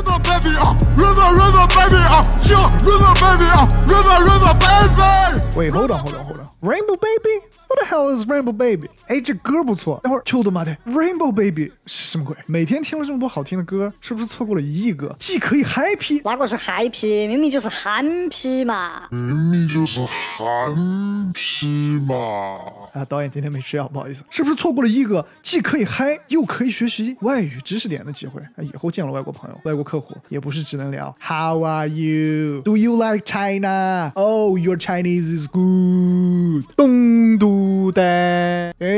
river, baby, uh, river, river, baby, uh, yeah, river, baby, uh, river, river, baby. Wait, hold on, hold on, hold on. Rainbow Baby? What the hell is Rainbow Baby? 哎，这歌不错。等会儿，我的妈的，Rainbow Baby 是什么鬼？每天听了这么多好听的歌，是不是错过了一亿个？既可以 happy，哪个是 happy？明明就是憨批嘛！明明就是憨批嘛。啊，导演今天没吃药，不好意思，是不是错过了一个既可以嗨又可以学习外语知识点的机会？啊，以后见了外国朋友、外国客户，也不是只能聊 How are you? Do you like China? Oh, your Chinese is good.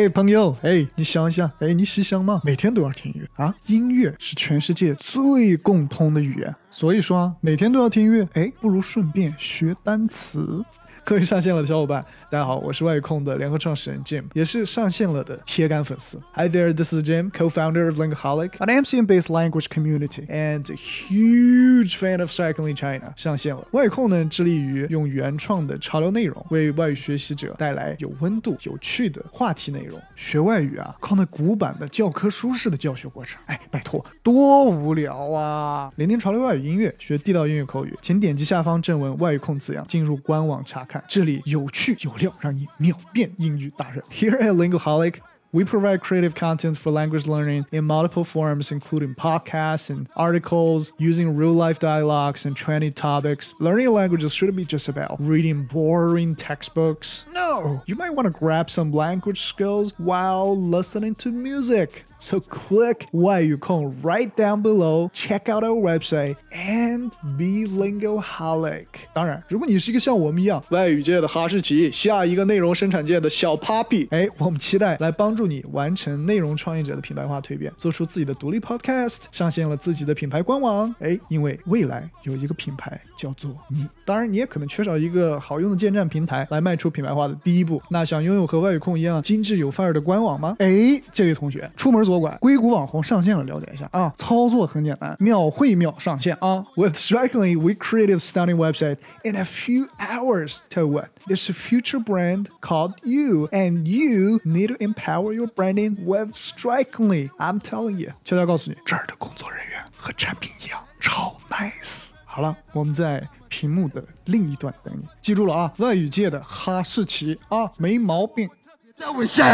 哎，朋友，哎，你想一想，哎，你细想吗，每天都要听音乐啊，音乐是全世界最共通的语言，所以说啊，每天都要听音乐，哎，不如顺便学单词。各位上线了的小伙伴，大家好，我是外语控的联合创始人 Jim，也是上线了的铁杆粉丝。Hi there, this is Jim, co-founder of Lingoholic, an MCN-based language community, and a huge fan of Cycling China。上线了，外语控呢致力于用原创的潮流内容，为外语学习者带来有温度、有趣的话题内容。学外语啊，靠那古板的教科书式的教学过程，哎，拜托，多无聊啊！聆听潮流外语音乐，学地道英语口语，请点击下方正文“外语控”字样进入官网查看。这里有趣有料，让你秒变英语大人。Here at Lingoholic. We provide creative content for language learning in multiple forms, including podcasts and articles, using real life dialogues and trending topics. Learning languages shouldn't be just about reading boring textbooks. No, you might want to grab some language skills while listening to music. So click 外语控 right down below, check out our website, and be lingoholic. 当然，如果你是一个像我们一样外语界的哈士奇，下一个内容生产界的小 puppy，哎，我们期待来帮助你完成内容创业者的品牌化蜕变，做出自己的独立 podcast，上线了自己的品牌官网。哎，因为未来有一个品牌叫做你，当然你也可能缺少一个好用的建站平台来迈出品牌化的第一步。那想拥有和外语控一样精致有范儿的官网吗？哎，这位同学，出门左拐，硅谷网红上线了，了解一下啊，操作很简单，秒会秒上线啊。With Strikingly, we created a stunning website in a few hours. to what? There's a future brand called you, and you need to empower your branding with Strikingly. I'm telling you，悄悄告诉你，这儿的工作人员和产品一样，超 nice。好了，我们在屏幕的另一端等你。记住了啊，外语界的哈士奇啊，没毛病。那我下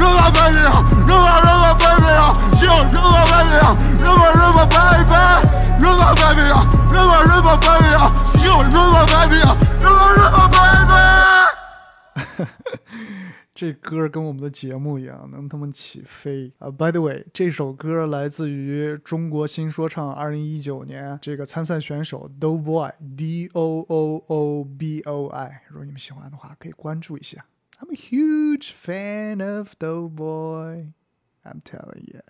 ，River baby 啊，River River baby 啊，就 River baby 啊，River River baby，River baby 啊，River River baby 啊，就 River baby 啊，River River baby 啊。这歌跟我们的节目一样，能他妈起飞啊、By the way，这首歌来自于中国新说唱二零一九年这个参赛选手 Doughboy D O O O B O I，如果你们喜欢的话，可以关注一下。I'm a huge fan of Doughboy. I'm telling you.